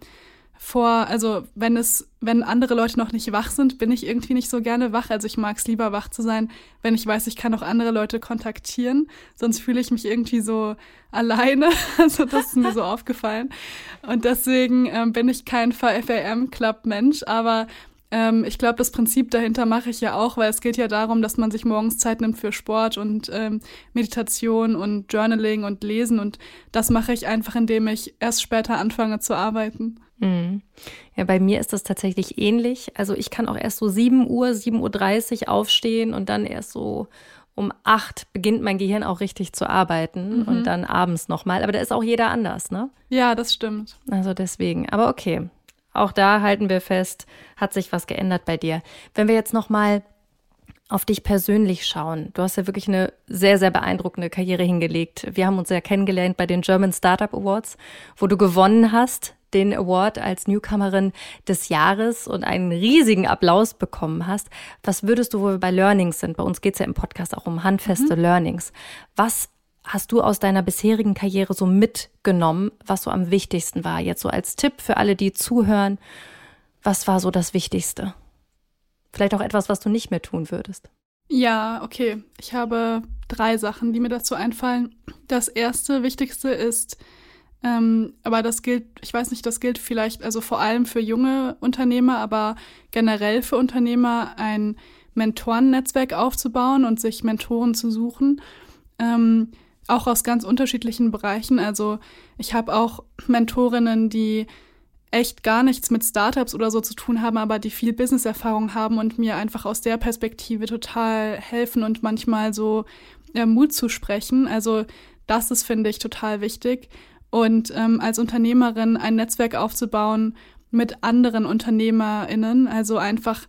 vor, also wenn es, wenn andere Leute noch nicht wach sind, bin ich irgendwie nicht so gerne wach. Also ich mag es lieber wach zu sein, wenn ich weiß, ich kann auch andere Leute kontaktieren. Sonst fühle ich mich irgendwie so alleine. (laughs) Also das ist mir so aufgefallen. Und deswegen ähm, bin ich kein FAM-Club-Mensch, aber ähm, ich glaube, das Prinzip dahinter mache ich ja auch, weil es geht ja darum, dass man sich morgens Zeit nimmt für Sport und ähm, Meditation und Journaling und Lesen. Und das mache ich einfach, indem ich erst später anfange zu arbeiten. Mhm. Ja, bei mir ist das tatsächlich ähnlich. Also ich kann auch erst so 7 Uhr, 7.30 Uhr aufstehen und dann erst so um acht beginnt mein Gehirn auch richtig zu arbeiten mhm. und dann abends nochmal. Aber da ist auch jeder anders, ne? Ja, das stimmt. Also deswegen. Aber okay, auch da halten wir fest, hat sich was geändert bei dir. Wenn wir jetzt noch mal auf dich persönlich schauen. Du hast ja wirklich eine sehr, sehr beeindruckende Karriere hingelegt. Wir haben uns ja kennengelernt bei den German Startup Awards, wo du gewonnen hast, den Award als Newcomerin des Jahres und einen riesigen Applaus bekommen hast. Was würdest du, wo wir bei Learnings sind, bei uns geht es ja im Podcast auch um handfeste mhm. Learnings. Was hast du aus deiner bisherigen Karriere so mitgenommen, was so am wichtigsten war? Jetzt so als Tipp für alle, die zuhören, was war so das Wichtigste? Vielleicht auch etwas, was du nicht mehr tun würdest. Ja, okay. Ich habe drei Sachen, die mir dazu einfallen. Das erste, wichtigste ist, ähm, aber das gilt, ich weiß nicht, das gilt vielleicht also vor allem für junge Unternehmer, aber generell für Unternehmer, ein Mentorennetzwerk aufzubauen und sich Mentoren zu suchen. Ähm, auch aus ganz unterschiedlichen Bereichen. Also ich habe auch Mentorinnen, die echt gar nichts mit Startups oder so zu tun haben, aber die viel Business-Erfahrung haben und mir einfach aus der Perspektive total helfen und manchmal so äh, Mut zu sprechen. Also das ist, finde ich, total wichtig. Und ähm, als Unternehmerin ein Netzwerk aufzubauen mit anderen UnternehmerInnen, also einfach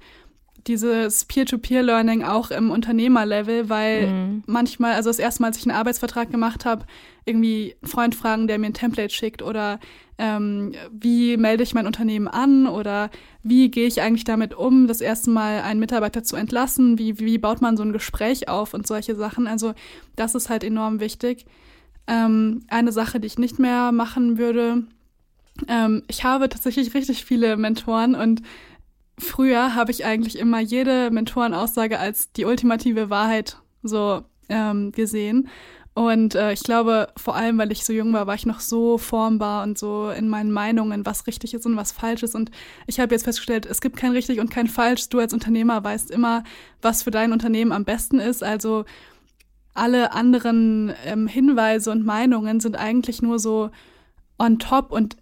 dieses Peer-to-Peer-Learning auch im Unternehmerlevel, weil mhm. manchmal, also das erste Mal, als ich einen Arbeitsvertrag gemacht habe, irgendwie einen Freund fragen, der mir ein Template schickt oder ähm, wie melde ich mein Unternehmen an oder wie gehe ich eigentlich damit um, das erste Mal einen Mitarbeiter zu entlassen, wie, wie baut man so ein Gespräch auf und solche Sachen. Also das ist halt enorm wichtig. Ähm, eine Sache, die ich nicht mehr machen würde, ähm, ich habe tatsächlich richtig viele Mentoren und früher habe ich eigentlich immer jede Mentorenaussage als die ultimative Wahrheit so ähm, gesehen. Und äh, ich glaube, vor allem, weil ich so jung war, war ich noch so formbar und so in meinen Meinungen, was richtig ist und was falsch ist. Und ich habe jetzt festgestellt, es gibt kein richtig und kein falsch. Du als Unternehmer weißt immer, was für dein Unternehmen am besten ist. Also alle anderen ähm, Hinweise und Meinungen sind eigentlich nur so on top und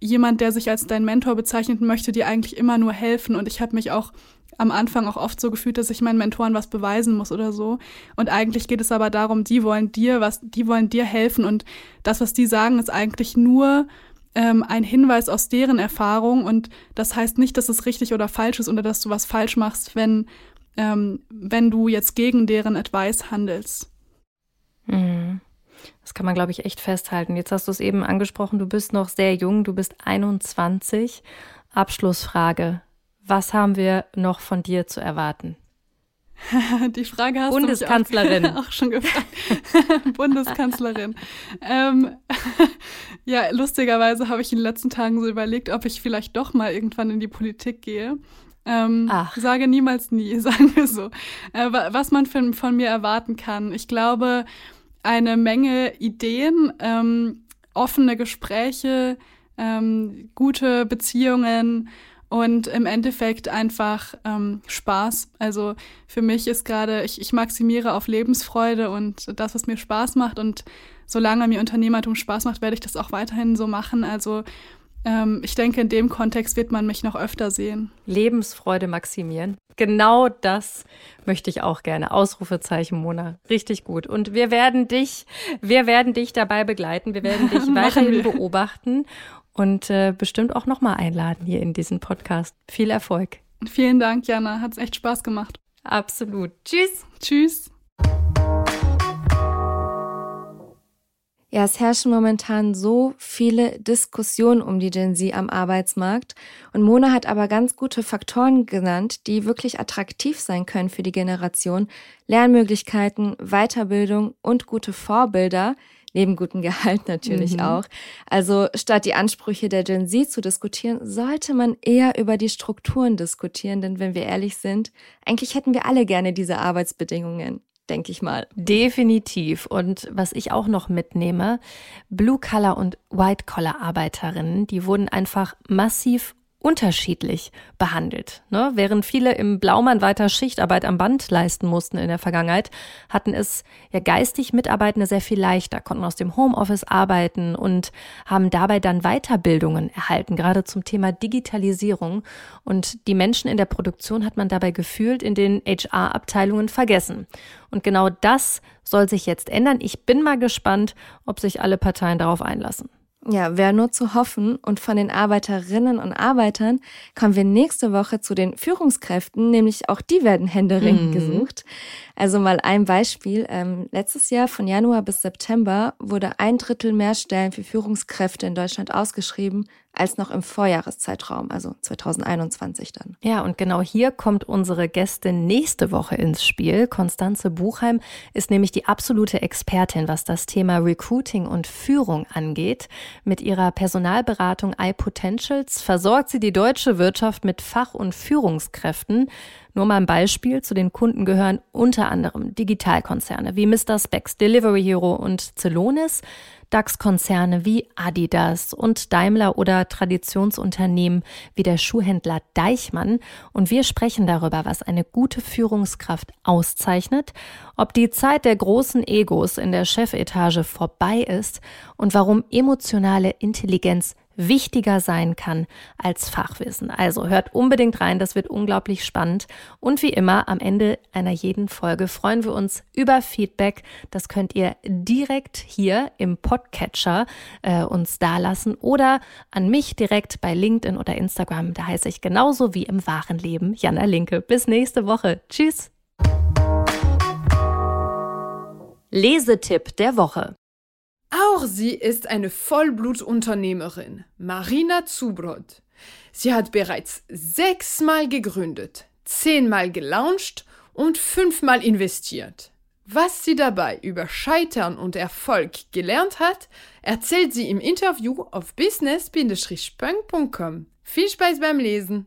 jemand, der sich als dein Mentor bezeichnet, möchte dir eigentlich immer nur helfen. Und ich habe mich auch am Anfang auch oft so gefühlt, dass ich meinen Mentoren was beweisen muss oder so. Und eigentlich geht es aber darum, die wollen dir was, die wollen dir helfen. Und das, was die sagen, ist eigentlich nur ähm, ein Hinweis aus deren Erfahrung. Und das heißt nicht, dass es richtig oder falsch ist oder dass du was falsch machst, wenn, ähm, wenn du jetzt gegen deren Advice handelst. Mhm. Kann man, glaube ich, echt festhalten. Jetzt hast du es eben angesprochen, du bist noch sehr jung, du bist 21. Abschlussfrage. Was haben wir noch von dir zu erwarten? (laughs) Die Frage hast Bundeskanzlerin. du auch, (laughs) auch schon gefragt. (laughs) Bundeskanzlerin. ähm, ja, lustigerweise habe ich in den letzten Tagen so überlegt, ob ich vielleicht doch mal irgendwann in die Politik gehe. Ähm, Ach. Sage niemals nie, sagen wir so. Äh, was man von, von mir erwarten kann. Ich glaube, eine Menge Ideen, ähm, offene Gespräche, ähm, gute Beziehungen und im Endeffekt einfach ähm, Spaß. Also für mich ist gerade, ich, ich maximiere auf Lebensfreude und das, was mir Spaß macht. Und solange mir Unternehmertum Spaß macht, werde ich das auch weiterhin so machen. Also ähm, ich denke, in dem Kontext wird man mich noch öfter sehen. Lebensfreude maximieren. Genau das möchte ich auch gerne. Ausrufezeichen, Mona. Richtig gut. Und wir werden dich, wir werden dich dabei begleiten. Wir werden dich (laughs) weiterhin beobachten und äh, bestimmt auch nochmal einladen hier in diesen Podcast. Viel Erfolg. Vielen Dank, Jana. Hat's echt Spaß gemacht. Absolut. Tschüss. Tschüss. Ja, es herrschen momentan so viele Diskussionen um die Gen Z am Arbeitsmarkt. Und Mona hat aber ganz gute Faktoren genannt, die wirklich attraktiv sein können für die Generation. Lernmöglichkeiten, Weiterbildung und gute Vorbilder, neben gutem Gehalt (laughs) natürlich mhm. auch. Also statt die Ansprüche der Gen Z zu diskutieren, sollte man eher über die Strukturen diskutieren. Denn wenn wir ehrlich sind, eigentlich hätten wir alle gerne diese Arbeitsbedingungen denke ich mal. Definitiv. Und was ich auch noch mitnehme, Blue-Collar- und White-Collar-Arbeiterinnen, die wurden einfach massiv unterschiedlich behandelt. Ne? Während viele im Blaumann weiter Schichtarbeit am Band leisten mussten in der Vergangenheit, hatten es ja geistig Mitarbeitende sehr viel leichter, konnten aus dem Homeoffice arbeiten und haben dabei dann Weiterbildungen erhalten, gerade zum Thema Digitalisierung. Und die Menschen in der Produktion hat man dabei gefühlt in den HR-Abteilungen vergessen. Und genau das soll sich jetzt ändern. Ich bin mal gespannt, ob sich alle Parteien darauf einlassen. Ja, wäre nur zu hoffen. Und von den Arbeiterinnen und Arbeitern kommen wir nächste Woche zu den Führungskräften, nämlich auch die werden händeringend mhm. gesucht. Also mal ein Beispiel. Ähm, letztes Jahr von Januar bis September wurde ein Drittel mehr Stellen für Führungskräfte in Deutschland ausgeschrieben als noch im Vorjahreszeitraum, also 2021 dann. Ja, und genau hier kommt unsere Gästin nächste Woche ins Spiel. Konstanze Buchheim ist nämlich die absolute Expertin, was das Thema Recruiting und Führung angeht. Mit ihrer Personalberatung iPotentials versorgt sie die deutsche Wirtschaft mit Fach- und Führungskräften. Nur mal ein Beispiel, zu den Kunden gehören unter anderem Digitalkonzerne wie Mr. Specs, Delivery Hero und Celonis. DAX-Konzerne wie Adidas und Daimler oder Traditionsunternehmen wie der Schuhhändler Deichmann. Und wir sprechen darüber, was eine gute Führungskraft auszeichnet, ob die Zeit der großen Egos in der Chefetage vorbei ist und warum emotionale Intelligenz wichtiger sein kann als Fachwissen. Also hört unbedingt rein, das wird unglaublich spannend. Und wie immer, am Ende einer jeden Folge freuen wir uns über Feedback. Das könnt ihr direkt hier im Podcatcher äh, uns dalassen oder an mich direkt bei LinkedIn oder Instagram. Da heiße ich genauso wie im wahren Leben Jana Linke. Bis nächste Woche. Tschüss. Lesetipp der Woche. Auch sie ist eine Vollblutunternehmerin, Marina Zubrod. Sie hat bereits sechsmal gegründet, zehnmal gelauncht und fünfmal investiert. Was sie dabei über Scheitern und Erfolg gelernt hat, erzählt sie im Interview auf business-punk.com. Viel Spaß beim Lesen!